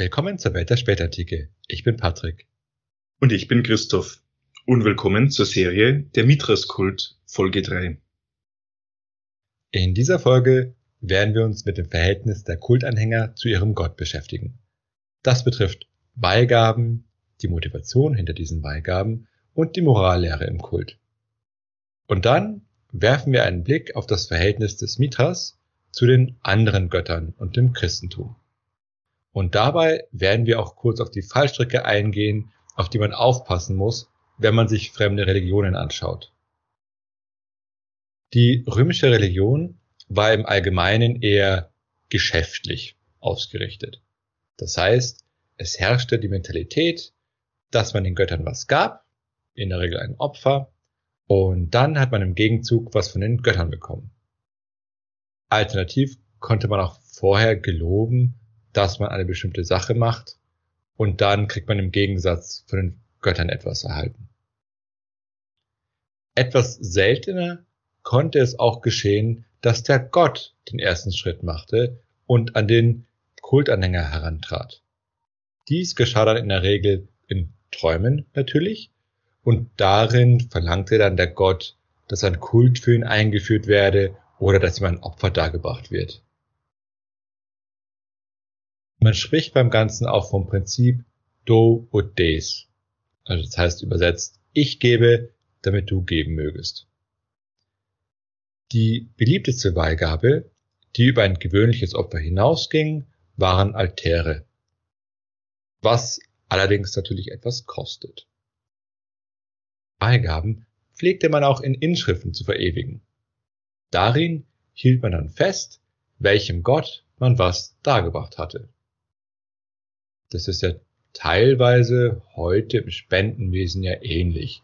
Willkommen zur Welt der Spätantike. Ich bin Patrick. Und ich bin Christoph. Und willkommen zur Serie Der Mithras-Kult, Folge 3. In dieser Folge werden wir uns mit dem Verhältnis der Kultanhänger zu ihrem Gott beschäftigen. Das betrifft Beigaben, die Motivation hinter diesen Beigaben und die Morallehre im Kult. Und dann werfen wir einen Blick auf das Verhältnis des Mithras zu den anderen Göttern und dem Christentum. Und dabei werden wir auch kurz auf die Fallstricke eingehen, auf die man aufpassen muss, wenn man sich fremde Religionen anschaut. Die römische Religion war im Allgemeinen eher geschäftlich ausgerichtet. Das heißt, es herrschte die Mentalität, dass man den Göttern was gab, in der Regel ein Opfer, und dann hat man im Gegenzug was von den Göttern bekommen. Alternativ konnte man auch vorher geloben, dass man eine bestimmte Sache macht und dann kriegt man im Gegensatz von den Göttern etwas erhalten. Etwas seltener konnte es auch geschehen, dass der Gott den ersten Schritt machte und an den Kultanhänger herantrat. Dies geschah dann in der Regel in Träumen natürlich und darin verlangte dann der Gott, dass ein Kult für ihn eingeführt werde oder dass ihm ein Opfer dargebracht wird. Man spricht beim Ganzen auch vom Prinzip Do ut des. Also das heißt übersetzt, ich gebe, damit du geben mögest. Die beliebteste Beigabe, die über ein gewöhnliches Opfer hinausging, waren Altäre. Was allerdings natürlich etwas kostet. Beigaben pflegte man auch in Inschriften zu verewigen. Darin hielt man dann fest, welchem Gott man was dargebracht hatte. Das ist ja teilweise heute im Spendenwesen ja ähnlich.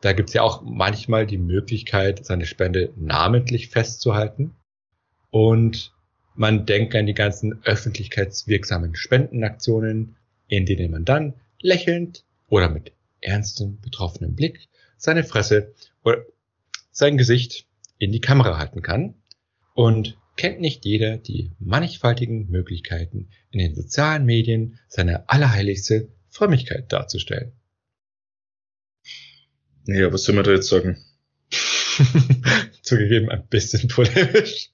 Da gibt's ja auch manchmal die Möglichkeit, seine Spende namentlich festzuhalten. Und man denkt an die ganzen öffentlichkeitswirksamen Spendenaktionen, in denen man dann lächelnd oder mit ernstem, betroffenem Blick seine Fresse oder sein Gesicht in die Kamera halten kann. Und kennt nicht jeder die mannigfaltigen Möglichkeiten, in den sozialen Medien seine allerheiligste Frömmigkeit darzustellen. Ja, was soll man da jetzt sagen? Zugegeben ein bisschen polemisch.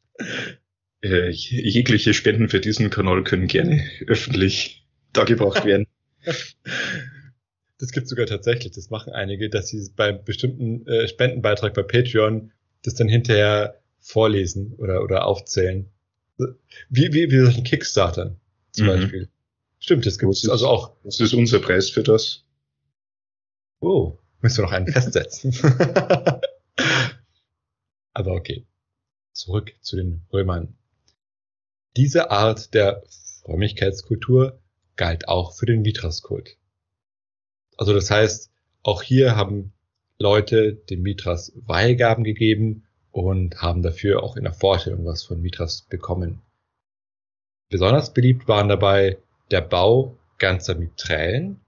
Äh, jegliche Spenden für diesen Kanal können gerne öffentlich dargebracht werden. Das gibt sogar tatsächlich, das machen einige, dass sie beim bestimmten äh, Spendenbeitrag bei Patreon das dann hinterher vorlesen oder, oder aufzählen. Wie, wie, wie solchen Kickstartern zum mhm. Beispiel. Stimmt, das gibt es also auch. Was ist unser Preis für das? Oh, müssen wir noch einen festsetzen. Aber okay. Zurück zu den Römern. Diese Art der Frömmigkeitskultur galt auch für den Mithras-Kult. Also das heißt, auch hier haben Leute dem Mithras Weihgaben gegeben und haben dafür auch in der Vorstellung was von Mithras bekommen. Besonders beliebt waren dabei der Bau ganzer Miträlen,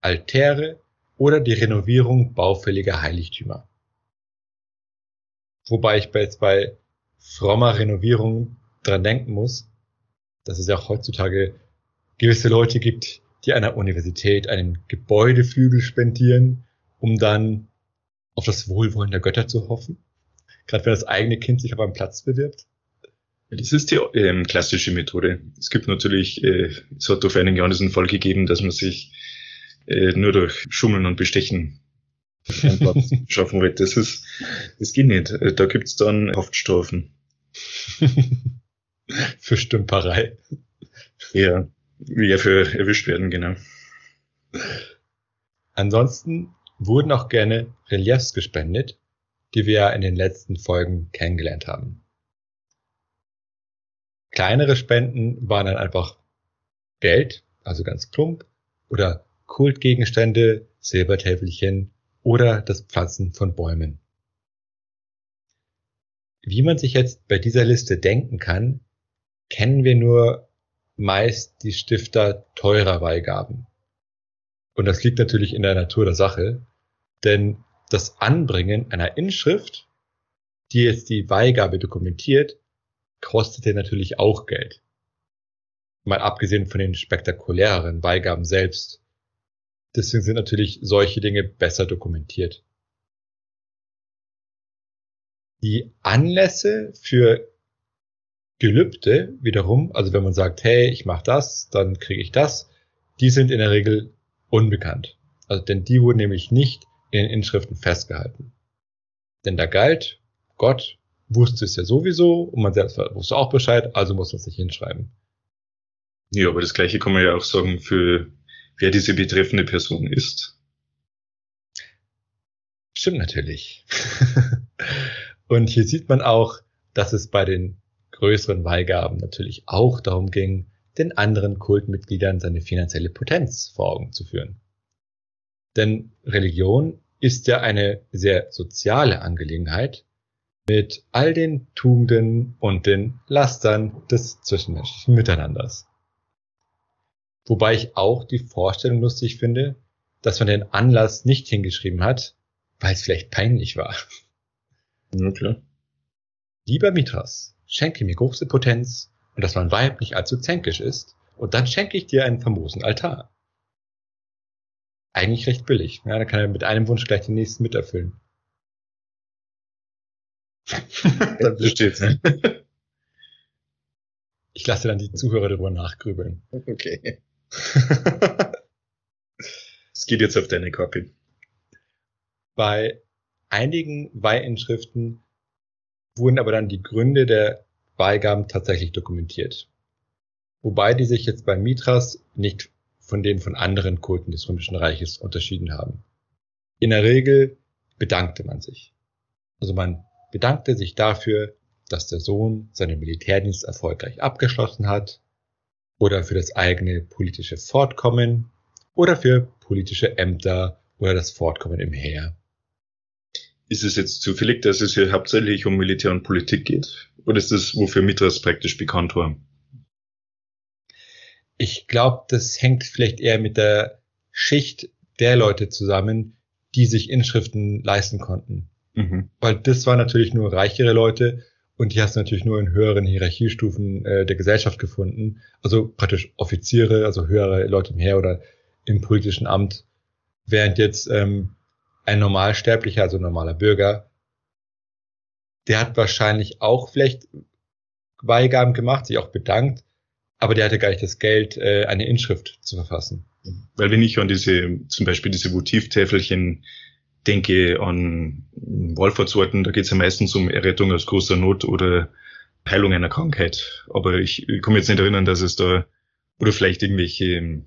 Altäre oder die Renovierung baufälliger Heiligtümer. Wobei ich jetzt bei frommer Renovierung dran denken muss, dass es ja auch heutzutage gewisse Leute gibt, die einer Universität einen Gebäudeflügel spendieren, um dann auf das Wohlwollen der Götter zu hoffen. Gerade wenn das eigene Kind sich auf einen Platz bewirbt. Das ist die ähm, klassische Methode. Es gibt natürlich, äh, es hat vor einigen Jahren diesen Fall gegeben, dass man sich äh, nur durch Schummeln und Bestechen einen Platz schaffen will. Das ist, das geht nicht. Äh, da gibt's dann Haftstrafen. für Stümperei. Ja, ja, für erwischt werden, genau. Ansonsten wurden auch gerne Reliefs gespendet, die wir in den letzten Folgen kennengelernt haben. Kleinere Spenden waren dann einfach Geld, also ganz plump, oder Kultgegenstände, Silbertäfelchen oder das Pflanzen von Bäumen. Wie man sich jetzt bei dieser Liste denken kann, kennen wir nur meist die Stifter teurer Weihgaben. Und das liegt natürlich in der Natur der Sache, denn das Anbringen einer Inschrift, die jetzt die Weihgabe dokumentiert, kostete natürlich auch Geld. Mal abgesehen von den spektakuläreren Beigaben selbst. Deswegen sind natürlich solche Dinge besser dokumentiert. Die Anlässe für Gelübde wiederum, also wenn man sagt, hey, ich mache das, dann kriege ich das, die sind in der Regel unbekannt. Also denn die wurden nämlich nicht in Inschriften festgehalten. Denn da galt, Gott wusste es ja sowieso und man selbst wusste auch Bescheid, also muss man es nicht hinschreiben. Ja, aber das gleiche kann man ja auch sagen für wer diese betreffende Person ist. Stimmt natürlich. und hier sieht man auch, dass es bei den größeren Weihgaben natürlich auch darum ging, den anderen Kultmitgliedern seine finanzielle Potenz vor Augen zu führen. Denn Religion ist ja eine sehr soziale Angelegenheit mit all den Tugenden und den Lastern des zwischenmenschlichen Miteinanders. Wobei ich auch die Vorstellung lustig finde, dass man den Anlass nicht hingeschrieben hat, weil es vielleicht peinlich war. Ja, klar. Lieber Mithras, schenke mir große Potenz und dass mein Weib nicht allzu zänkisch ist, und dann schenke ich dir einen famosen Altar. Eigentlich recht billig. Ja, dann kann er mit einem Wunsch gleich den nächsten miterfüllen. das besteht. Ne? Ich lasse dann die Zuhörer darüber nachgrübeln. Okay. Es geht jetzt auf deine Kappe. Bei einigen Weihinschriften wurden aber dann die Gründe der Beigaben tatsächlich dokumentiert. Wobei die sich jetzt bei Mithras nicht von denen von anderen Kulten des Römischen Reiches unterschieden haben. In der Regel bedankte man sich. Also man bedankte sich dafür, dass der Sohn seinen Militärdienst erfolgreich abgeschlossen hat oder für das eigene politische Fortkommen oder für politische Ämter oder das Fortkommen im Heer. Ist es jetzt zufällig, dass es hier hauptsächlich um Militär und Politik geht? Oder ist das, wofür Mithras praktisch bekannt war? Ich glaube, das hängt vielleicht eher mit der Schicht der Leute zusammen, die sich Inschriften leisten konnten. Mhm. Weil das waren natürlich nur reichere Leute und die hast du natürlich nur in höheren Hierarchiestufen äh, der Gesellschaft gefunden. Also praktisch Offiziere, also höhere Leute im Heer oder im politischen Amt. Während jetzt ähm, ein Normalsterblicher, also ein normaler Bürger, der hat wahrscheinlich auch vielleicht Beigaben gemacht, sich auch bedankt, aber der hatte gar nicht das Geld, äh, eine Inschrift zu verfassen. Weil wenn ich an diese, zum Beispiel diese Votivtäfelchen denke an Wallfahrtsorten, da geht es ja meistens um Errettung aus großer Not oder Heilung einer Krankheit. Aber ich, ich mich jetzt nicht erinnern, dass es da, oder vielleicht irgendwelche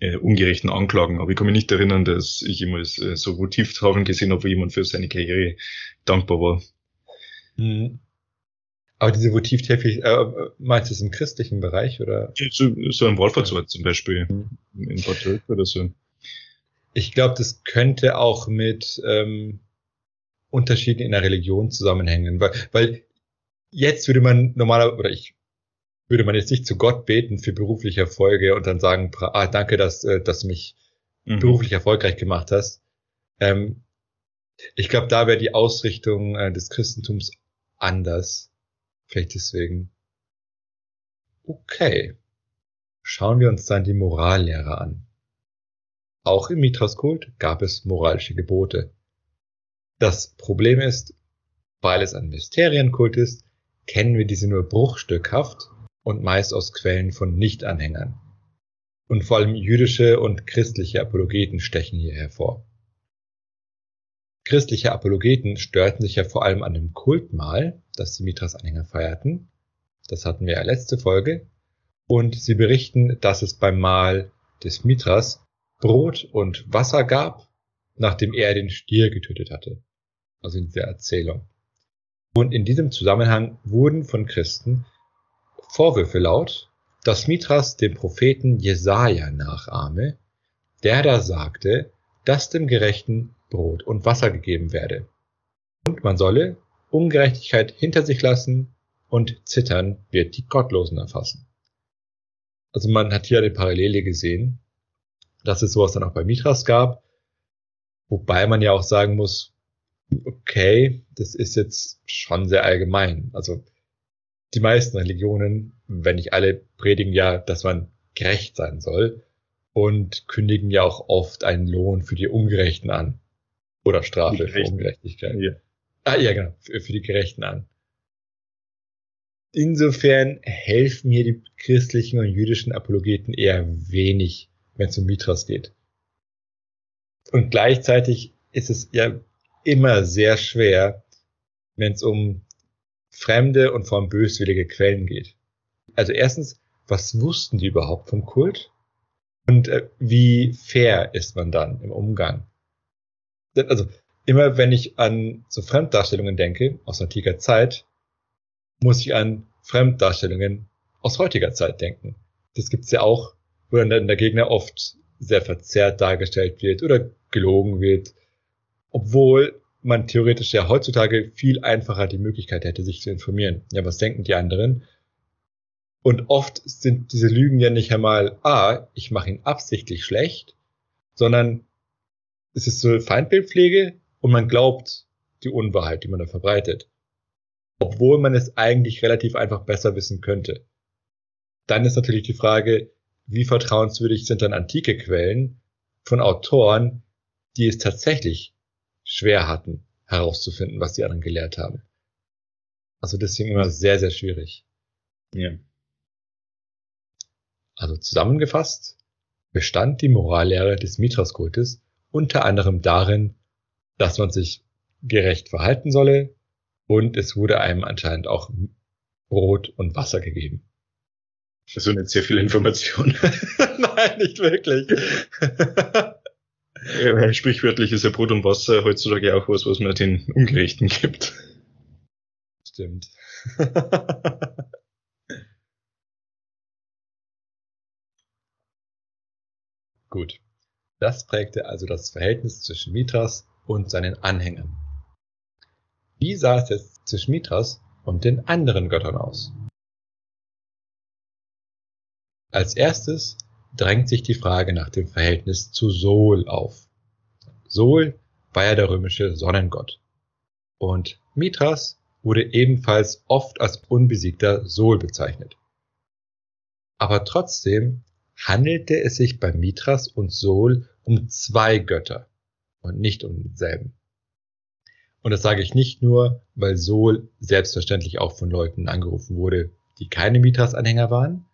äh, ungerechten Anklagen, aber ich kann mich nicht erinnern, dass ich jemals äh, so Votivtafeln gesehen habe, wo jemand für seine Karriere dankbar war. Mhm. Aber diese Votivtäfeln, äh, meinst du es im christlichen Bereich oder? So, so ein Wallfahrtsort zum Beispiel mhm. in Bad oder so. Ich glaube, das könnte auch mit ähm, Unterschieden in der Religion zusammenhängen, weil, weil jetzt würde man normaler oder ich würde man jetzt nicht zu Gott beten für berufliche Erfolge und dann sagen, ah, danke, dass, äh, dass du mich mhm. beruflich erfolgreich gemacht hast. Ähm, ich glaube, da wäre die Ausrichtung äh, des Christentums anders. Vielleicht deswegen. Okay. Schauen wir uns dann die Morallehre an. Auch im Mithras-Kult gab es moralische Gebote. Das Problem ist, weil es ein Mysterienkult ist, kennen wir diese nur bruchstückhaft und meist aus Quellen von Nichtanhängern. Und vor allem jüdische und christliche Apologeten stechen hier hervor. Christliche Apologeten störten sich ja vor allem an dem Kultmahl, das die Mithras-Anhänger feierten. Das hatten wir ja letzte Folge. Und sie berichten, dass es beim Mahl des Mithras Brot und Wasser gab, nachdem er den Stier getötet hatte. Also in dieser Erzählung. Und in diesem Zusammenhang wurden von Christen Vorwürfe laut, dass Mithras dem Propheten Jesaja nachahme, der da sagte, dass dem Gerechten Brot und Wasser gegeben werde. Und man solle Ungerechtigkeit hinter sich lassen und Zittern wird die Gottlosen erfassen. Also man hat hier eine Parallele gesehen dass es sowas dann auch bei Mithras gab. Wobei man ja auch sagen muss, okay, das ist jetzt schon sehr allgemein. Also die meisten Religionen, wenn nicht alle, predigen ja, dass man gerecht sein soll und kündigen ja auch oft einen Lohn für die Ungerechten an. Oder Strafe für Ungerechtigkeit. Ja. Ah, ja, genau, für, für die Gerechten an. Insofern helfen hier die christlichen und jüdischen Apologeten eher wenig, wenn es um Mithras geht. Und gleichzeitig ist es ja immer sehr schwer, wenn es um fremde und vor allem böswillige Quellen geht. Also erstens, was wussten die überhaupt vom Kult? Und äh, wie fair ist man dann im Umgang? Also immer wenn ich an so Fremddarstellungen denke, aus antiker Zeit, muss ich an Fremddarstellungen aus heutiger Zeit denken. Das gibt's ja auch, wo dann der Gegner oft sehr verzerrt dargestellt wird oder gelogen wird, obwohl man theoretisch ja heutzutage viel einfacher die Möglichkeit hätte, sich zu informieren. Ja, was denken die anderen? Und oft sind diese Lügen ja nicht einmal, ah, ich mache ihn absichtlich schlecht, sondern es ist so Feindbildpflege und man glaubt die Unwahrheit, die man da verbreitet. Obwohl man es eigentlich relativ einfach besser wissen könnte. Dann ist natürlich die Frage, wie vertrauenswürdig sind dann antike Quellen von Autoren, die es tatsächlich schwer hatten, herauszufinden, was die anderen gelehrt haben. Also deswegen immer sehr, sehr schwierig. Ja. Also zusammengefasst bestand die Morallehre des Mithras-Kultes unter anderem darin, dass man sich gerecht verhalten solle und es wurde einem anscheinend auch Brot und Wasser gegeben. Also nicht sehr viel Information. Nein, nicht wirklich. Sprichwörtlich ist ja Brot und Wasser heutzutage auch was, was man den Ungerechten gibt. Stimmt. Gut. Das prägte also das Verhältnis zwischen Mithras und seinen Anhängern. Wie sah es jetzt zwischen Mithras und den anderen Göttern aus? Als erstes drängt sich die Frage nach dem Verhältnis zu Sol auf. Sol war ja der römische Sonnengott. Und Mithras wurde ebenfalls oft als unbesiegter Sol bezeichnet. Aber trotzdem handelte es sich bei Mithras und Sol um zwei Götter und nicht um denselben. Und das sage ich nicht nur, weil Sol selbstverständlich auch von Leuten angerufen wurde, die keine Mithras-Anhänger waren,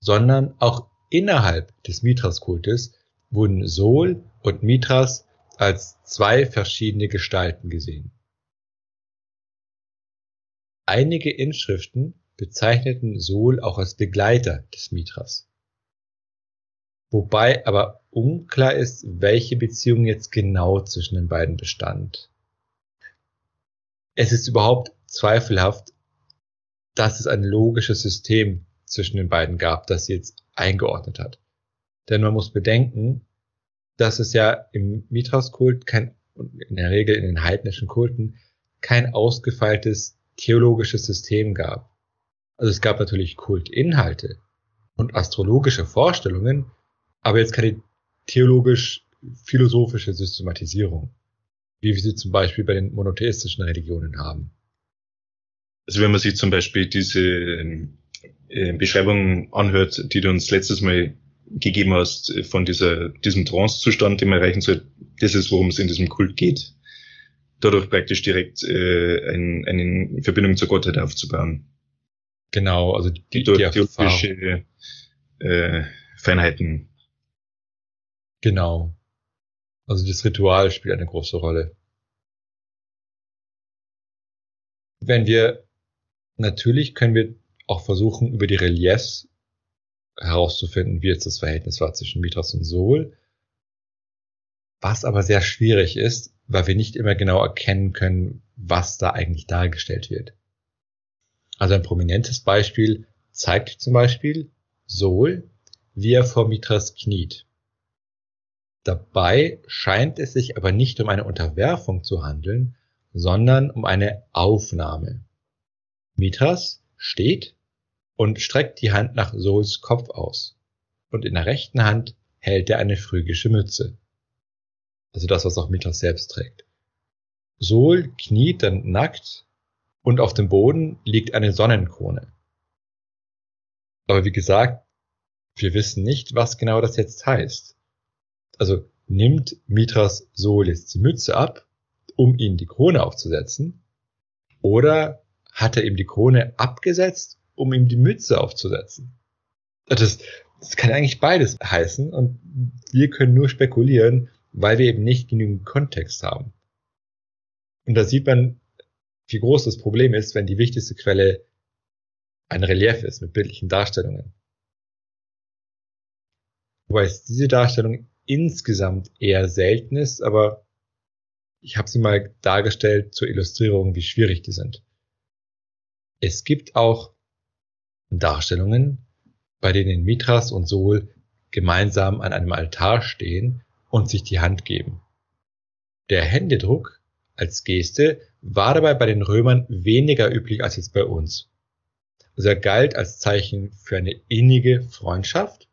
sondern auch Innerhalb des Mithras-Kultes wurden Sol und Mithras als zwei verschiedene Gestalten gesehen. Einige Inschriften bezeichneten Sol auch als Begleiter des Mithras. Wobei aber unklar ist, welche Beziehung jetzt genau zwischen den beiden bestand. Es ist überhaupt zweifelhaft, dass es ein logisches System zwischen den beiden gab, das sie jetzt eingeordnet hat. Denn man muss bedenken, dass es ja im Mithras-Kult kein, in der Regel in den heidnischen Kulten, kein ausgefeiltes theologisches System gab. Also es gab natürlich Kultinhalte und astrologische Vorstellungen, aber jetzt keine theologisch-philosophische Systematisierung, wie wir sie zum Beispiel bei den monotheistischen Religionen haben. Also wenn man sich zum Beispiel diese äh, Beschreibung anhört, die du uns letztes Mal gegeben hast äh, von dieser, diesem Trance-Zustand, den man erreichen soll, das ist, worum es in diesem Kult geht. Dadurch praktisch direkt äh, ein, eine Verbindung zur Gottheit aufzubauen. Genau, also die, die, die theologische äh, Feinheiten. Genau. Also das Ritual spielt eine große Rolle. Wenn wir, natürlich können wir auch versuchen, über die Reliefs herauszufinden, wie jetzt das Verhältnis war zwischen Mithras und Sol. Was aber sehr schwierig ist, weil wir nicht immer genau erkennen können, was da eigentlich dargestellt wird. Also ein prominentes Beispiel zeigt zum Beispiel Sol, wie er vor Mithras kniet. Dabei scheint es sich aber nicht um eine Unterwerfung zu handeln, sondern um eine Aufnahme. Mithras steht und streckt die Hand nach Sols Kopf aus. Und in der rechten Hand hält er eine phrygische Mütze. Also das, was auch Mithras selbst trägt. Sol kniet dann nackt und auf dem Boden liegt eine Sonnenkrone. Aber wie gesagt, wir wissen nicht, was genau das jetzt heißt. Also nimmt Mithras Sol jetzt die Mütze ab, um ihm die Krone aufzusetzen, oder hat er ihm die Krone abgesetzt, um ihm die Mütze aufzusetzen? Das, das kann eigentlich beides heißen und wir können nur spekulieren, weil wir eben nicht genügend Kontext haben. Und da sieht man, wie groß das Problem ist, wenn die wichtigste Quelle ein Relief ist mit bildlichen Darstellungen. Wobei es diese Darstellung insgesamt eher selten ist, aber ich habe sie mal dargestellt zur Illustrierung, wie schwierig die sind. Es gibt auch Darstellungen, bei denen Mithras und Sol gemeinsam an einem Altar stehen und sich die Hand geben. Der Händedruck als Geste war dabei bei den Römern weniger üblich als jetzt bei uns. Also er galt als Zeichen für eine innige Freundschaft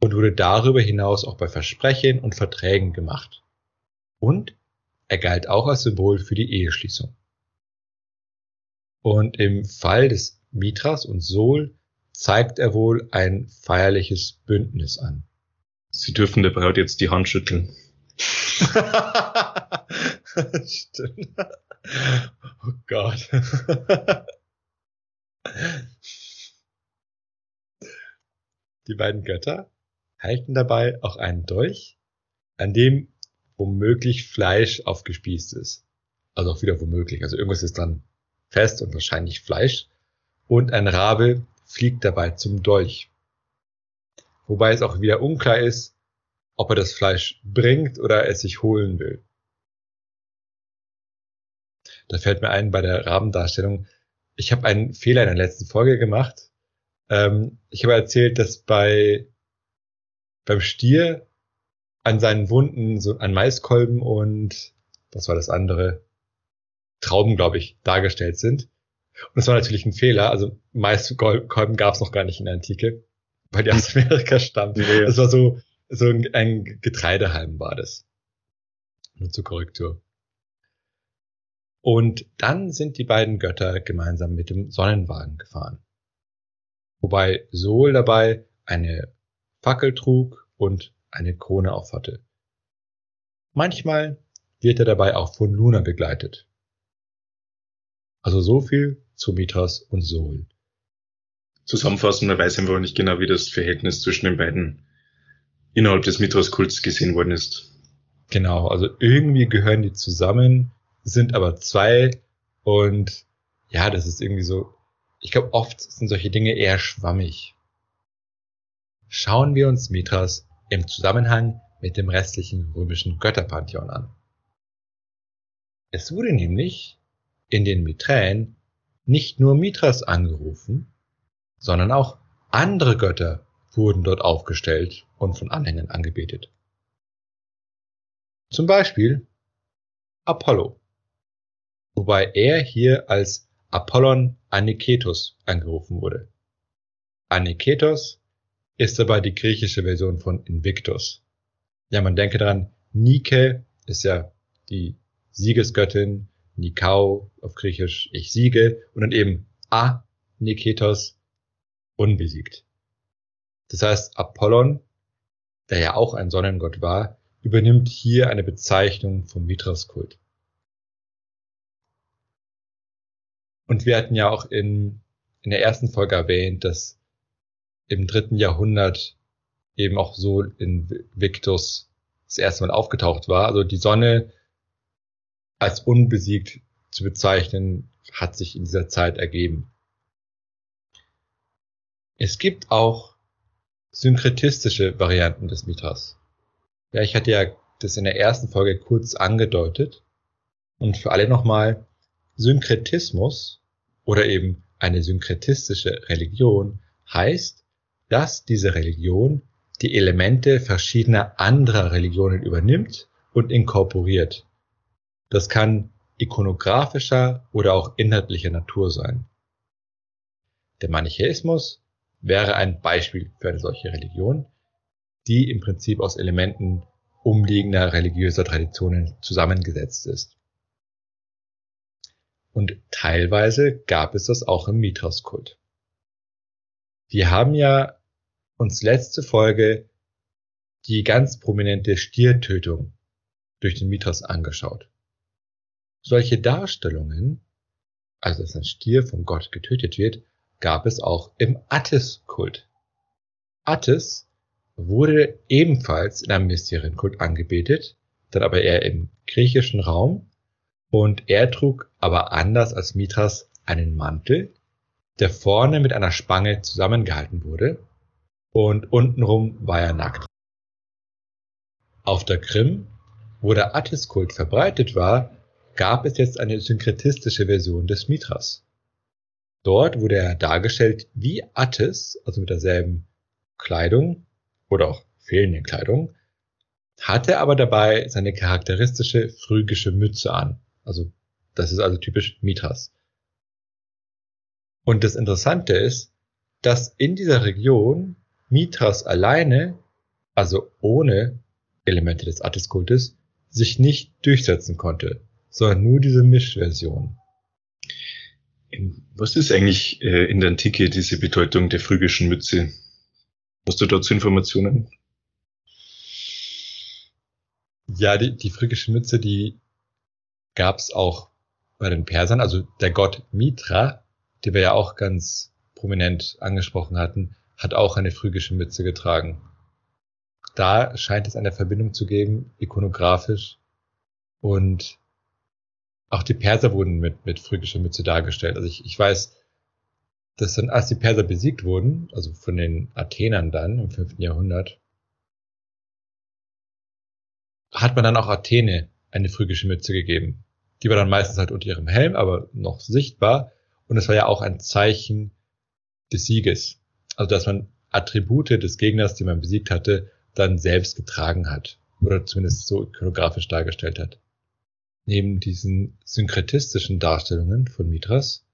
und wurde darüber hinaus auch bei Versprechen und Verträgen gemacht. Und er galt auch als Symbol für die Eheschließung. Und im Fall des Mithras und Sol zeigt er wohl ein feierliches Bündnis an. Sie dürfen der Braut jetzt die Hand schütteln. Stimmt. Oh Gott. Die beiden Götter halten dabei auch einen Dolch, an dem womöglich Fleisch aufgespießt ist. Also auch wieder womöglich. Also irgendwas ist dann fest und wahrscheinlich Fleisch. Und ein Rabe fliegt dabei zum Dolch. Wobei es auch wieder unklar ist, ob er das Fleisch bringt oder es sich holen will. Da fällt mir ein bei der Rabendarstellung, ich habe einen Fehler in der letzten Folge gemacht. Ähm, ich habe erzählt, dass bei beim Stier an seinen Wunden so ein Maiskolben und was war das andere? Trauben, glaube ich, dargestellt sind. Und das war natürlich ein Fehler. Also Maiskolben gab es noch gar nicht in der Antike, weil die aus Amerika stammen. Das war so, so ein Getreidehalm war das. Nur zur Korrektur. Und dann sind die beiden Götter gemeinsam mit dem Sonnenwagen gefahren. Wobei Sol dabei eine Fackel trug und eine Krone aufhatte. Manchmal wird er dabei auch von Luna begleitet. Also so viel zu Mithras und Sol. Zusammenfassend, man weiß einfach nicht genau, wie das Verhältnis zwischen den beiden innerhalb des Mithras-Kults gesehen worden ist. Genau, also irgendwie gehören die zusammen, sind aber zwei und ja, das ist irgendwie so, ich glaube, oft sind solche Dinge eher schwammig. Schauen wir uns Mithras im Zusammenhang mit dem restlichen römischen Götterpantheon an. Es wurde nämlich in den Miträen nicht nur Mithras angerufen, sondern auch andere Götter wurden dort aufgestellt und von Anhängern angebetet. Zum Beispiel Apollo wobei er hier als Apollon Aniketos angerufen wurde. Aniketos ist dabei die griechische Version von Invictus. Ja, man denke daran, Nike ist ja die Siegesgöttin, Nikau auf Griechisch ich siege und dann eben A Niketos unbesiegt. Das heißt, Apollon, der ja auch ein Sonnengott war, übernimmt hier eine Bezeichnung vom Mithras-Kult. Und wir hatten ja auch in, in der ersten Folge erwähnt, dass im dritten Jahrhundert eben auch so in Victus das erste Mal aufgetaucht war. Also die Sonne als unbesiegt zu bezeichnen, hat sich in dieser Zeit ergeben. Es gibt auch synkretistische Varianten des Mithras. Ja, ich hatte ja das in der ersten Folge kurz angedeutet. Und für alle nochmal, Synkretismus oder eben eine synkretistische Religion heißt, dass diese Religion die Elemente verschiedener anderer Religionen übernimmt und inkorporiert. Das kann ikonografischer oder auch inhaltlicher Natur sein. Der Manichäismus wäre ein Beispiel für eine solche Religion, die im Prinzip aus Elementen umliegender religiöser Traditionen zusammengesetzt ist. Und teilweise gab es das auch im Mithras-Kult. Wir haben ja uns letzte Folge die ganz prominente Stiertötung durch den Mithras angeschaut. Solche Darstellungen, also dass ein Stier vom Gott getötet wird, gab es auch im Attis-Kult. Attis wurde ebenfalls in einem Mysterienkult angebetet, dann aber eher im griechischen Raum und er trug aber anders als Mithras einen Mantel, der vorne mit einer Spange zusammengehalten wurde und untenrum war er nackt. Auf der Krim, wo der Attis-Kult verbreitet war, gab es jetzt eine synkretistische Version des Mithras. Dort wurde er dargestellt wie Attis, also mit derselben Kleidung oder auch fehlenden Kleidung, hatte aber dabei seine charakteristische phrygische Mütze an. Also das ist also typisch Mithras. Und das Interessante ist, dass in dieser Region Mithras alleine, also ohne Elemente des Attis-Kultes, sich nicht durchsetzen konnte, sondern nur diese Mischversion. Was ist eigentlich äh, in der Antike diese Bedeutung der phrygischen Mütze? Hast du dazu Informationen? Ja, die, die phrygische Mütze, die gab es auch bei den Persern. Also der Gott Mitra, den wir ja auch ganz prominent angesprochen hatten, hat auch eine phrygische Mütze getragen da scheint es eine Verbindung zu geben, ikonografisch. Und auch die Perser wurden mit, mit phrygischer Mütze dargestellt. Also ich, ich weiß, dass dann, als die Perser besiegt wurden, also von den Athenern dann im 5. Jahrhundert, hat man dann auch Athene eine phrygische Mütze gegeben. Die war dann meistens halt unter ihrem Helm, aber noch sichtbar. Und es war ja auch ein Zeichen des Sieges. Also dass man Attribute des Gegners, die man besiegt hatte, dann selbst getragen hat oder zumindest so ikonografisch dargestellt hat. Neben diesen synkretistischen Darstellungen von Mithras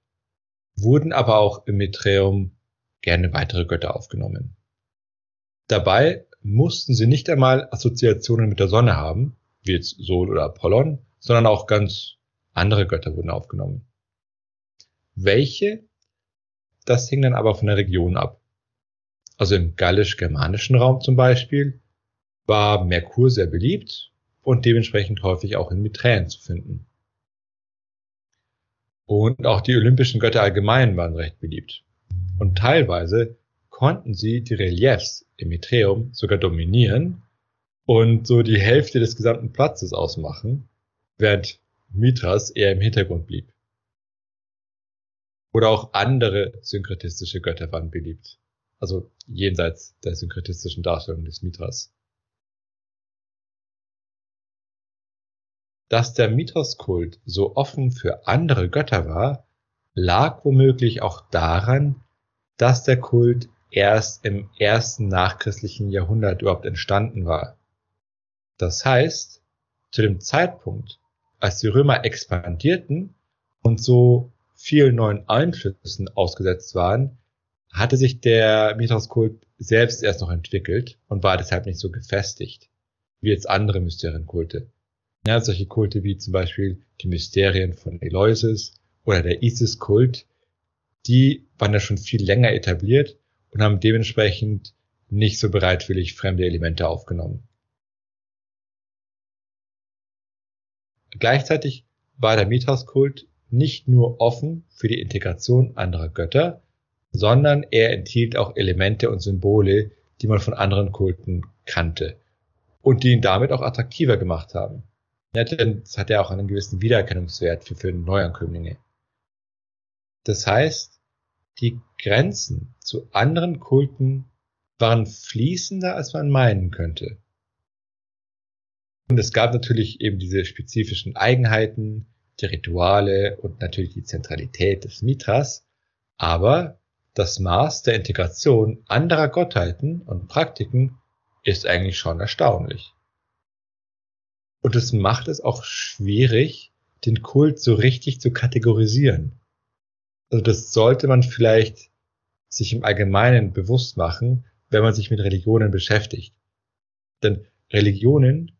wurden aber auch im Miträum gerne weitere Götter aufgenommen. Dabei mussten sie nicht einmal Assoziationen mit der Sonne haben, wie jetzt Sol oder Apollon, sondern auch ganz andere Götter wurden aufgenommen. Welche? Das hing dann aber von der Region ab. Also im gallisch-germanischen Raum zum Beispiel war Merkur sehr beliebt und dementsprechend häufig auch in Miträen zu finden. Und auch die olympischen Götter allgemein waren recht beliebt. Und teilweise konnten sie die Reliefs im Miträum sogar dominieren und so die Hälfte des gesamten Platzes ausmachen, während Mithras eher im Hintergrund blieb. Oder auch andere synkretistische Götter waren beliebt also jenseits der synkretistischen Darstellung des Mithras. Dass der Mithras-Kult so offen für andere Götter war, lag womöglich auch daran, dass der Kult erst im ersten nachchristlichen Jahrhundert überhaupt entstanden war. Das heißt, zu dem Zeitpunkt, als die Römer expandierten und so vielen neuen Einflüssen ausgesetzt waren, hatte sich der Mithras-Kult selbst erst noch entwickelt und war deshalb nicht so gefestigt wie jetzt andere Mysterienkulte. Ja, solche Kulte wie zum Beispiel die Mysterien von Eleusis oder der Isis-Kult, die waren ja schon viel länger etabliert und haben dementsprechend nicht so bereitwillig fremde Elemente aufgenommen. Gleichzeitig war der Mithras-Kult nicht nur offen für die Integration anderer Götter, sondern er enthielt auch Elemente und Symbole, die man von anderen Kulten kannte und die ihn damit auch attraktiver gemacht haben. Ja, denn es hat ja auch einen gewissen Wiedererkennungswert für, für Neuankömmlinge. Das heißt, die Grenzen zu anderen Kulten waren fließender, als man meinen könnte. Und es gab natürlich eben diese spezifischen Eigenheiten, die Rituale und natürlich die Zentralität des Mithras, aber das Maß der Integration anderer Gottheiten und Praktiken ist eigentlich schon erstaunlich. Und es macht es auch schwierig, den Kult so richtig zu kategorisieren. Also das sollte man vielleicht sich im Allgemeinen bewusst machen, wenn man sich mit Religionen beschäftigt. Denn Religionen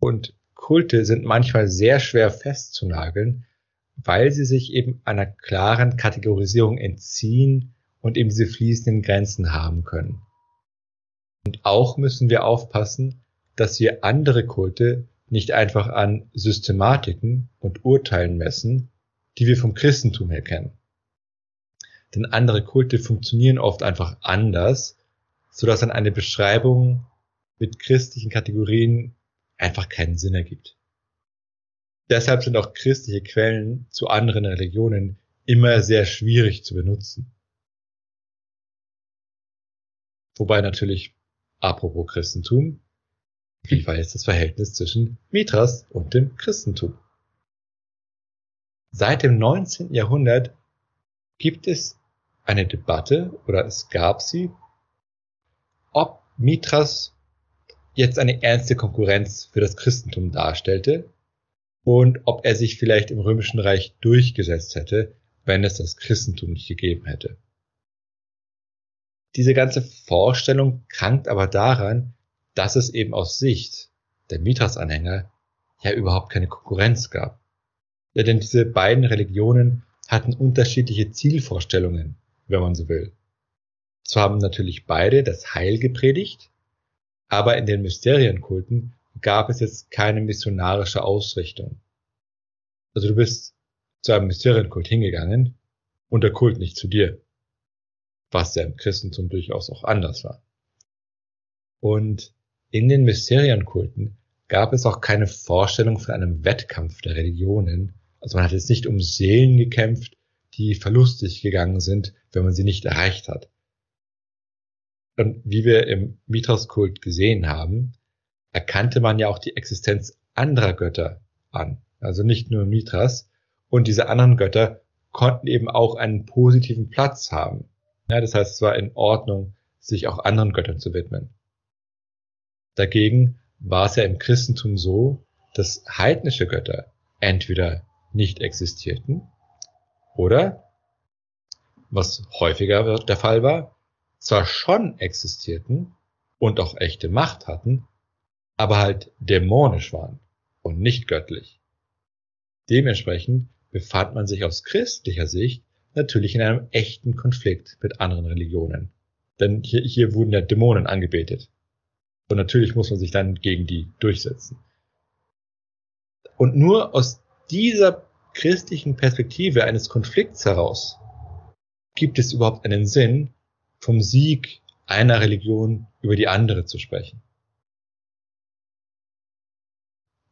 und Kulte sind manchmal sehr schwer festzunageln, weil sie sich eben einer klaren Kategorisierung entziehen und eben diese fließenden Grenzen haben können. Und auch müssen wir aufpassen, dass wir andere Kulte nicht einfach an Systematiken und Urteilen messen, die wir vom Christentum her kennen. Denn andere Kulte funktionieren oft einfach anders, sodass dann eine Beschreibung mit christlichen Kategorien einfach keinen Sinn ergibt. Deshalb sind auch christliche Quellen zu anderen Religionen immer sehr schwierig zu benutzen. Wobei natürlich, apropos Christentum, wie war jetzt das Verhältnis zwischen Mithras und dem Christentum? Seit dem 19. Jahrhundert gibt es eine Debatte oder es gab sie, ob Mithras jetzt eine ernste Konkurrenz für das Christentum darstellte und ob er sich vielleicht im Römischen Reich durchgesetzt hätte, wenn es das Christentum nicht gegeben hätte. Diese ganze Vorstellung krankt aber daran, dass es eben aus Sicht der Mithras-Anhänger ja überhaupt keine Konkurrenz gab. Ja, denn diese beiden Religionen hatten unterschiedliche Zielvorstellungen, wenn man so will. Zwar haben natürlich beide das Heil gepredigt, aber in den Mysterienkulten gab es jetzt keine missionarische Ausrichtung. Also du bist zu einem Mysterienkult hingegangen und der Kult nicht zu dir. Was ja im Christentum durchaus auch anders war. Und in den Mysterienkulten gab es auch keine Vorstellung von einem Wettkampf der Religionen. Also man hat jetzt nicht um Seelen gekämpft, die verlustig gegangen sind, wenn man sie nicht erreicht hat. Und wie wir im Mithras-Kult gesehen haben, erkannte man ja auch die Existenz anderer Götter an. Also nicht nur Mithras. Und diese anderen Götter konnten eben auch einen positiven Platz haben. Ja, das heißt, es war in Ordnung, sich auch anderen Göttern zu widmen. Dagegen war es ja im Christentum so, dass heidnische Götter entweder nicht existierten oder, was häufiger der Fall war, zwar schon existierten und auch echte Macht hatten, aber halt dämonisch waren und nicht göttlich. Dementsprechend befand man sich aus christlicher Sicht natürlich in einem echten Konflikt mit anderen Religionen. Denn hier, hier wurden ja Dämonen angebetet. Und natürlich muss man sich dann gegen die durchsetzen. Und nur aus dieser christlichen Perspektive eines Konflikts heraus gibt es überhaupt einen Sinn, vom Sieg einer Religion über die andere zu sprechen.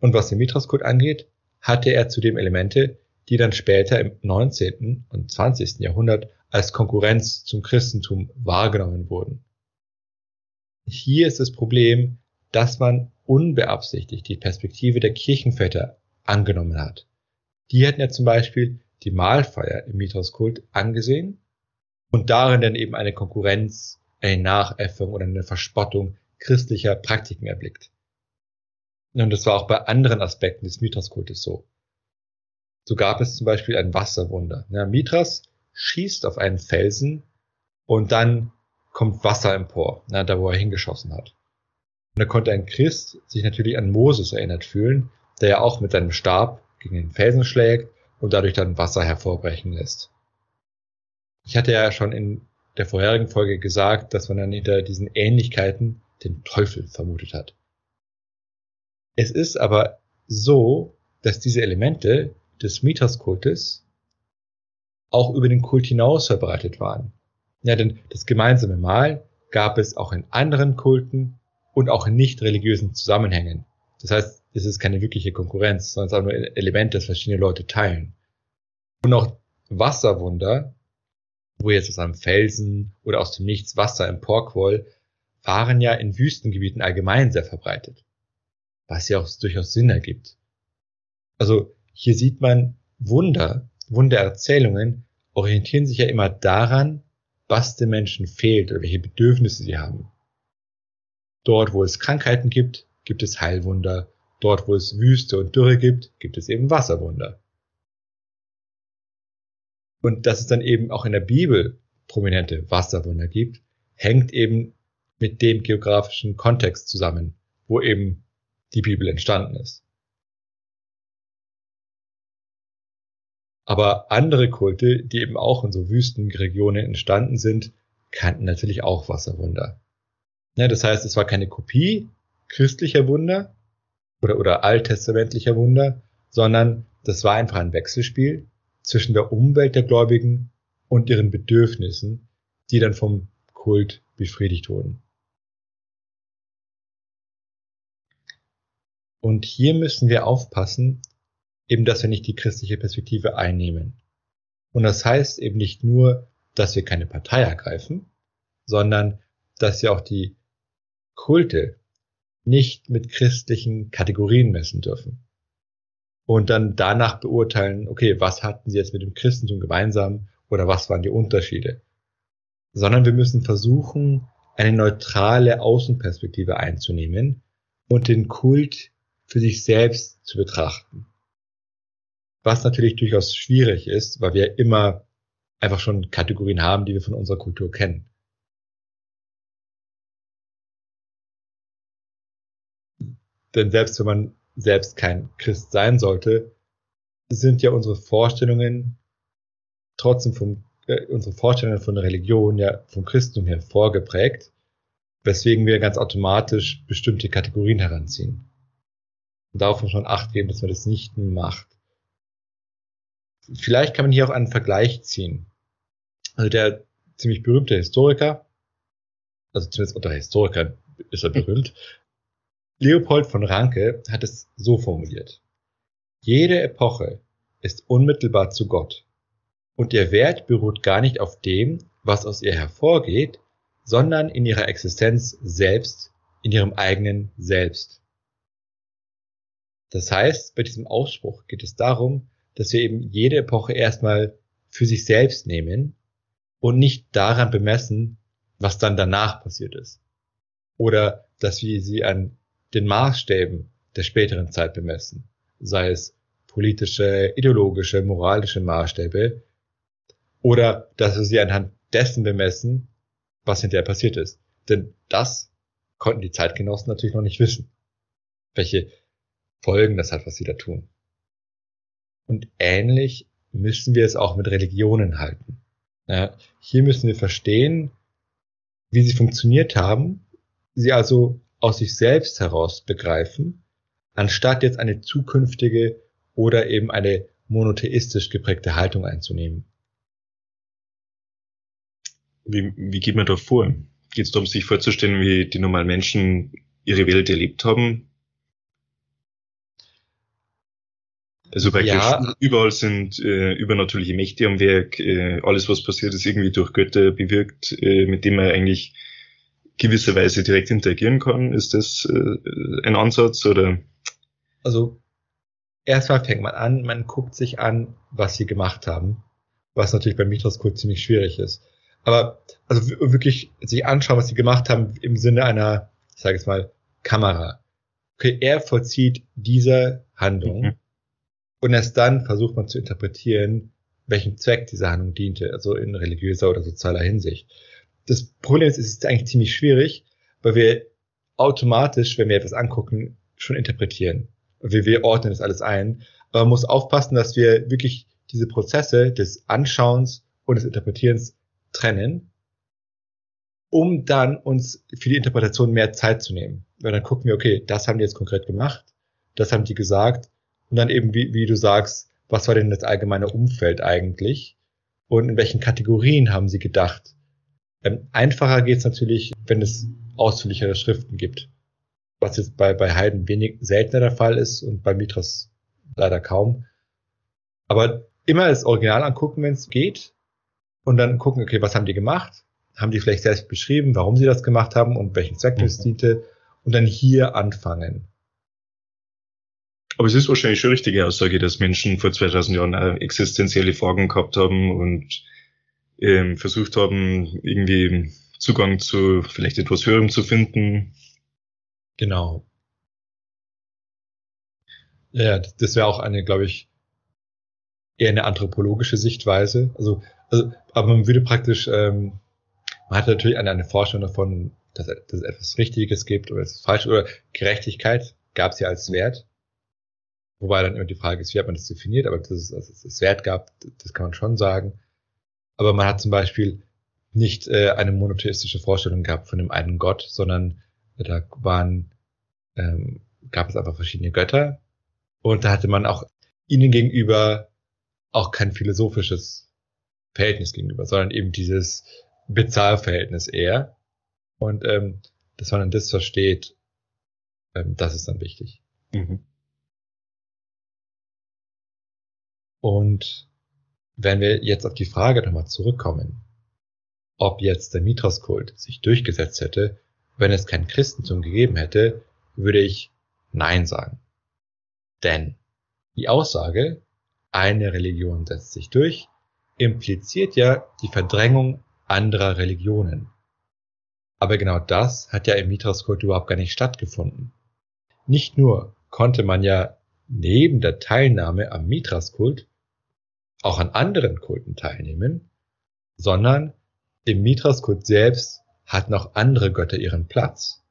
Und was den Mithras-Kult angeht, hatte er zudem Elemente, die dann später im 19. und 20. Jahrhundert als Konkurrenz zum Christentum wahrgenommen wurden. Hier ist das Problem, dass man unbeabsichtigt die Perspektive der Kirchenväter angenommen hat. Die hätten ja zum Beispiel die Mahlfeier im Mithras-Kult angesehen und darin dann eben eine Konkurrenz, eine Nachäffung oder eine Verspottung christlicher Praktiken erblickt. Und das war auch bei anderen Aspekten des Mithras-Kultes so. So gab es zum Beispiel ein Wasserwunder. Ja, Mithras schießt auf einen Felsen und dann kommt Wasser empor, na, da wo er hingeschossen hat. Und da konnte ein Christ sich natürlich an Moses erinnert fühlen, der ja auch mit seinem Stab gegen den Felsen schlägt und dadurch dann Wasser hervorbrechen lässt. Ich hatte ja schon in der vorherigen Folge gesagt, dass man dann hinter diesen Ähnlichkeiten den Teufel vermutet hat. Es ist aber so, dass diese Elemente des Mithras-Kultes auch über den Kult hinaus verbreitet waren. Ja, denn das gemeinsame Mahl gab es auch in anderen Kulten und auch in nicht religiösen Zusammenhängen. Das heißt, es ist keine wirkliche Konkurrenz, sondern es ist auch nur Elemente, das verschiedene Leute teilen. Und auch Wasserwunder, wo jetzt aus einem Felsen oder aus dem Nichts Wasser emporquoll, waren ja in Wüstengebieten allgemein sehr verbreitet. Was ja auch durchaus Sinn ergibt. Also hier sieht man Wunder, Wundererzählungen orientieren sich ja immer daran, was den Menschen fehlt oder welche Bedürfnisse sie haben. Dort, wo es Krankheiten gibt, gibt es Heilwunder. Dort, wo es Wüste und Dürre gibt, gibt es eben Wasserwunder. Und dass es dann eben auch in der Bibel prominente Wasserwunder gibt, hängt eben mit dem geografischen Kontext zusammen, wo eben die Bibel entstanden ist. Aber andere Kulte, die eben auch in so Wüstenregionen entstanden sind, kannten natürlich auch Wasserwunder. Ja, das heißt, es war keine Kopie christlicher Wunder oder, oder alttestamentlicher Wunder, sondern das war einfach ein Wechselspiel zwischen der Umwelt der Gläubigen und ihren Bedürfnissen, die dann vom Kult befriedigt wurden. Und hier müssen wir aufpassen, eben, dass wir nicht die christliche Perspektive einnehmen. Und das heißt eben nicht nur, dass wir keine Partei ergreifen, sondern dass wir auch die Kulte nicht mit christlichen Kategorien messen dürfen. Und dann danach beurteilen, okay, was hatten sie jetzt mit dem Christentum gemeinsam oder was waren die Unterschiede? Sondern wir müssen versuchen, eine neutrale Außenperspektive einzunehmen und den Kult für sich selbst zu betrachten. Was natürlich durchaus schwierig ist, weil wir immer einfach schon Kategorien haben, die wir von unserer Kultur kennen. Denn selbst wenn man selbst kein Christ sein sollte, sind ja unsere Vorstellungen trotzdem vom, äh, unsere Vorstellungen von der Religion ja vom Christentum her vorgeprägt, weswegen wir ganz automatisch bestimmte Kategorien heranziehen. Und darauf muss man Acht geben, dass man das nicht macht. Vielleicht kann man hier auch einen Vergleich ziehen. Also der ziemlich berühmte Historiker, also zumindest unter Historikern ist er berühmt, Leopold von Ranke hat es so formuliert. Jede Epoche ist unmittelbar zu Gott und ihr Wert beruht gar nicht auf dem, was aus ihr hervorgeht, sondern in ihrer Existenz selbst, in ihrem eigenen Selbst. Das heißt, bei diesem Ausspruch geht es darum, dass wir eben jede Epoche erstmal für sich selbst nehmen und nicht daran bemessen, was dann danach passiert ist. Oder dass wir sie an den Maßstäben der späteren Zeit bemessen, sei es politische, ideologische, moralische Maßstäbe, oder dass wir sie anhand dessen bemessen, was hinterher passiert ist. Denn das konnten die Zeitgenossen natürlich noch nicht wissen, welche Folgen das hat, was sie da tun. Und ähnlich müssen wir es auch mit Religionen halten. Ja, hier müssen wir verstehen, wie sie funktioniert haben, sie also aus sich selbst heraus begreifen, anstatt jetzt eine zukünftige oder eben eine monotheistisch geprägte Haltung einzunehmen. Wie, wie geht man da vor? Geht es darum, sich vorzustellen, wie die normalen Menschen ihre Welt erlebt haben? Also praktisch ja. überall sind äh, übernatürliche Mächte am Werk, äh, alles was passiert ist irgendwie durch Götter bewirkt, äh, mit dem man eigentlich gewisserweise direkt interagieren kann. Ist das äh, ein Ansatz oder? Also erstmal fängt man an, man guckt sich an, was sie gemacht haben, was natürlich beim Mythos-Kult ziemlich schwierig ist. Aber also wirklich sich anschauen, was sie gemacht haben im Sinne einer, ich sage jetzt mal, Kamera. Okay, er vollzieht diese Handlung. Mhm und erst dann versucht man zu interpretieren, welchem Zweck diese Handlung diente, also in religiöser oder sozialer Hinsicht. Das Problem ist, es ist eigentlich ziemlich schwierig, weil wir automatisch, wenn wir etwas angucken, schon interpretieren. Wir, wir ordnen das alles ein. Aber man muss aufpassen, dass wir wirklich diese Prozesse des Anschauens und des Interpretierens trennen, um dann uns für die Interpretation mehr Zeit zu nehmen. Weil dann gucken wir, okay, das haben die jetzt konkret gemacht, das haben die gesagt, und dann eben, wie, wie du sagst, was war denn das allgemeine Umfeld eigentlich? Und in welchen Kategorien haben sie gedacht? Ähm, einfacher geht's natürlich, wenn es ausführlichere Schriften gibt. Was jetzt bei, bei Heiden wenig seltener der Fall ist und bei Mitras leider kaum. Aber immer das Original angucken, wenn es geht. Und dann gucken, okay, was haben die gemacht? Haben die vielleicht selbst beschrieben, warum sie das gemacht haben und welchen Zweck es mhm. diente? Und dann hier anfangen. Aber es ist wahrscheinlich schon richtige Aussage, dass Menschen vor 2000 Jahren existenzielle Fragen gehabt haben und ähm, versucht haben, irgendwie Zugang zu vielleicht etwas Höherem zu finden. Genau. Ja, das wäre auch eine, glaube ich, eher eine anthropologische Sichtweise. Also, also aber man würde praktisch, ähm, man hat natürlich eine, eine Vorstellung davon, dass, dass es etwas Richtiges gibt oder etwas falsch oder Gerechtigkeit gab es ja als Wert. Wobei dann immer die Frage ist, wie hat man das definiert, aber dass es, dass es Wert gab, das kann man schon sagen. Aber man hat zum Beispiel nicht äh, eine monotheistische Vorstellung gehabt von dem einen Gott, sondern da waren, ähm, gab es einfach verschiedene Götter und da hatte man auch ihnen gegenüber auch kein philosophisches Verhältnis gegenüber, sondern eben dieses Bezahlverhältnis eher. Und ähm, dass man dann das versteht, ähm, das ist dann wichtig. Mhm. Und wenn wir jetzt auf die Frage nochmal zurückkommen, ob jetzt der Mithras-Kult sich durchgesetzt hätte, wenn es kein Christentum gegeben hätte, würde ich Nein sagen. Denn die Aussage, eine Religion setzt sich durch, impliziert ja die Verdrängung anderer Religionen. Aber genau das hat ja im Mithras-Kult überhaupt gar nicht stattgefunden. Nicht nur konnte man ja neben der Teilnahme am Mithras-Kult auch an anderen Kulten teilnehmen, sondern im Mithras-Kult selbst hatten auch andere Götter ihren Platz.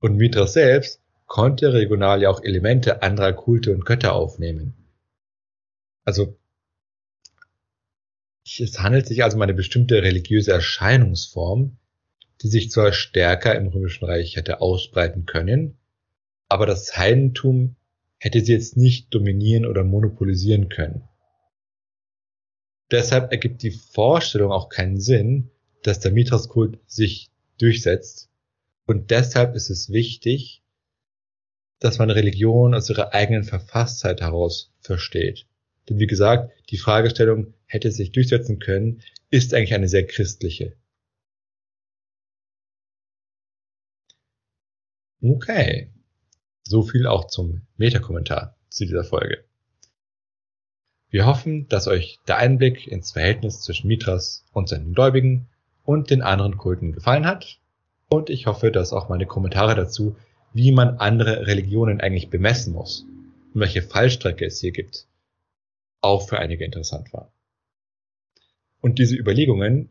Und Mithras selbst konnte regional ja auch Elemente anderer Kulte und Götter aufnehmen. Also es handelt sich also um eine bestimmte religiöse Erscheinungsform, die sich zwar stärker im Römischen Reich hätte ausbreiten können, aber das Heidentum hätte sie jetzt nicht dominieren oder monopolisieren können. Deshalb ergibt die Vorstellung auch keinen Sinn, dass der Mithras-Kult sich durchsetzt. Und deshalb ist es wichtig, dass man Religion aus ihrer eigenen Verfasstheit heraus versteht. Denn wie gesagt, die Fragestellung, hätte sich durchsetzen können, ist eigentlich eine sehr christliche. Okay. So viel auch zum Metakommentar zu dieser Folge. Wir hoffen, dass euch der Einblick ins Verhältnis zwischen Mithras und seinen Gläubigen und den anderen Kulten gefallen hat. Und ich hoffe, dass auch meine Kommentare dazu, wie man andere Religionen eigentlich bemessen muss und welche Fallstrecke es hier gibt, auch für einige interessant war. Und diese Überlegungen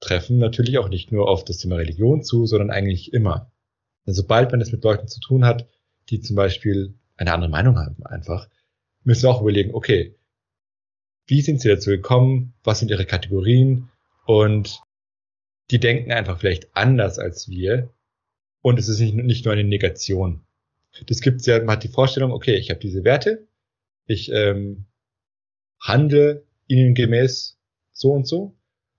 treffen natürlich auch nicht nur auf das Thema Religion zu, sondern eigentlich immer. Denn sobald man es mit Leuten zu tun hat, die zum Beispiel eine andere Meinung haben, einfach, müssen auch überlegen, okay, wie sind sie dazu gekommen, was sind ihre Kategorien? Und die denken einfach vielleicht anders als wir. Und es ist nicht, nicht nur eine Negation. Das gibt's ja, man hat die Vorstellung, okay, ich habe diese Werte, ich ähm, handle ihnen gemäß so und so.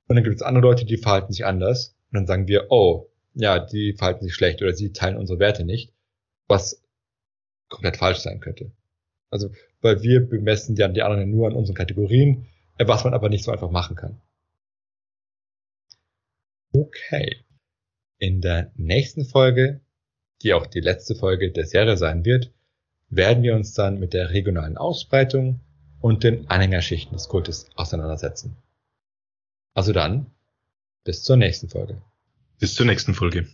Und dann gibt es andere Leute, die verhalten sich anders. Und dann sagen wir, oh, ja, die verhalten sich schlecht oder sie teilen unsere Werte nicht, was komplett falsch sein könnte. Also, weil wir bemessen die, die anderen nur an unseren Kategorien, äh, was man aber nicht so einfach machen kann. Okay. In der nächsten Folge, die auch die letzte Folge der Serie sein wird, werden wir uns dann mit der regionalen Ausbreitung und den Anhängerschichten des Kultes auseinandersetzen. Also dann, bis zur nächsten Folge. Bis zur nächsten Folge.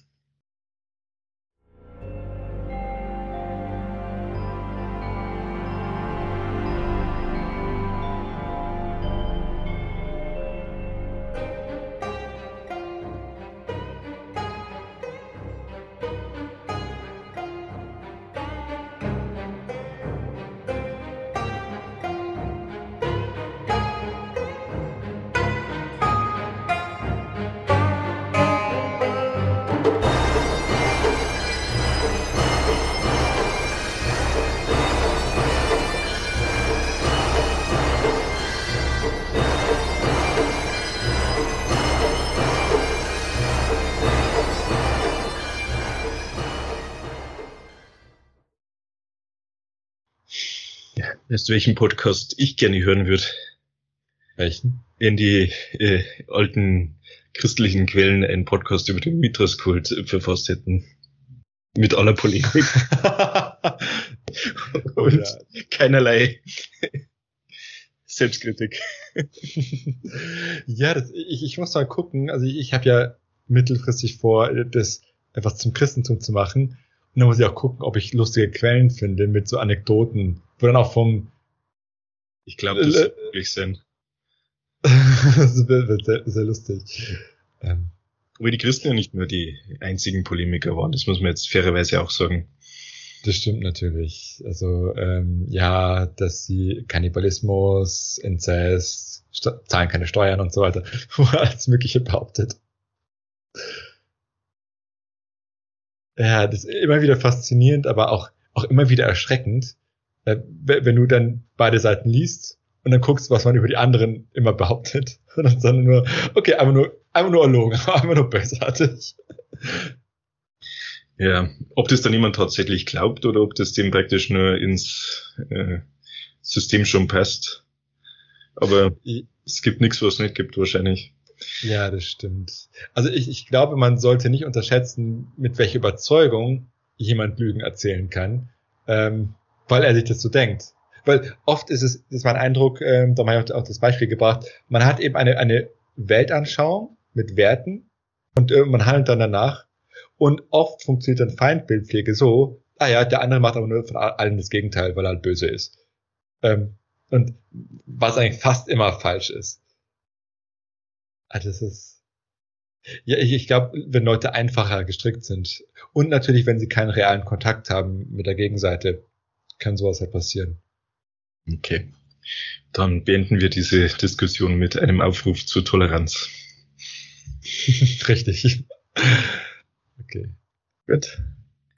Weißt du, welchen Podcast ich gerne hören würde? Welchen? Wenn die äh, alten christlichen Quellen einen Podcast über den Mithras-Kult verfasst hätten. Mit aller Polemik. Und ja. keinerlei Selbstkritik. ja, das, ich, ich muss mal gucken. Also ich, ich habe ja mittelfristig vor, das etwas zum Christentum zu machen. Und dann muss ich auch gucken, ob ich lustige Quellen finde mit so Anekdoten, wo dann auch vom Ich glaube, das wird wirklich Sinn. das wird sehr, sehr lustig. Ähm. Wobei die Christen ja nicht nur die einzigen Polemiker waren, das muss man jetzt fairerweise auch sagen. Das stimmt natürlich. Also ähm, ja, dass sie Kannibalismus, Inzest, zahlen keine Steuern und so weiter, wo alles Mögliche behauptet. Ja, das ist immer wieder faszinierend, aber auch, auch immer wieder erschreckend, äh, wenn du dann beide Seiten liest und dann guckst, was man über die anderen immer behauptet. Dann nur, okay, einfach nur, einfach nur erlogen, einfach nur bösartig. Ja, ob das dann jemand tatsächlich glaubt oder ob das dem praktisch nur ins äh, System schon passt. Aber es gibt nichts, was es nicht gibt, wahrscheinlich. Ja, das stimmt. Also ich, ich glaube, man sollte nicht unterschätzen, mit welcher Überzeugung jemand Lügen erzählen kann, ähm, weil er sich das so denkt. Weil oft ist es, ist mein Eindruck, ähm, da habe ich auch das Beispiel gebracht, man hat eben eine, eine Weltanschauung mit Werten und äh, man handelt dann danach und oft funktioniert dann Feindbildpflege so, ah ja, der andere macht aber nur von allen das Gegenteil, weil er halt böse ist. Ähm, und was eigentlich fast immer falsch ist. Also das ist, ja, ich, ich glaube, wenn Leute einfacher gestrickt sind und natürlich, wenn sie keinen realen Kontakt haben mit der Gegenseite, kann sowas halt passieren. Okay. Dann beenden wir diese Diskussion mit einem Aufruf zur Toleranz. Richtig. Okay. Gut.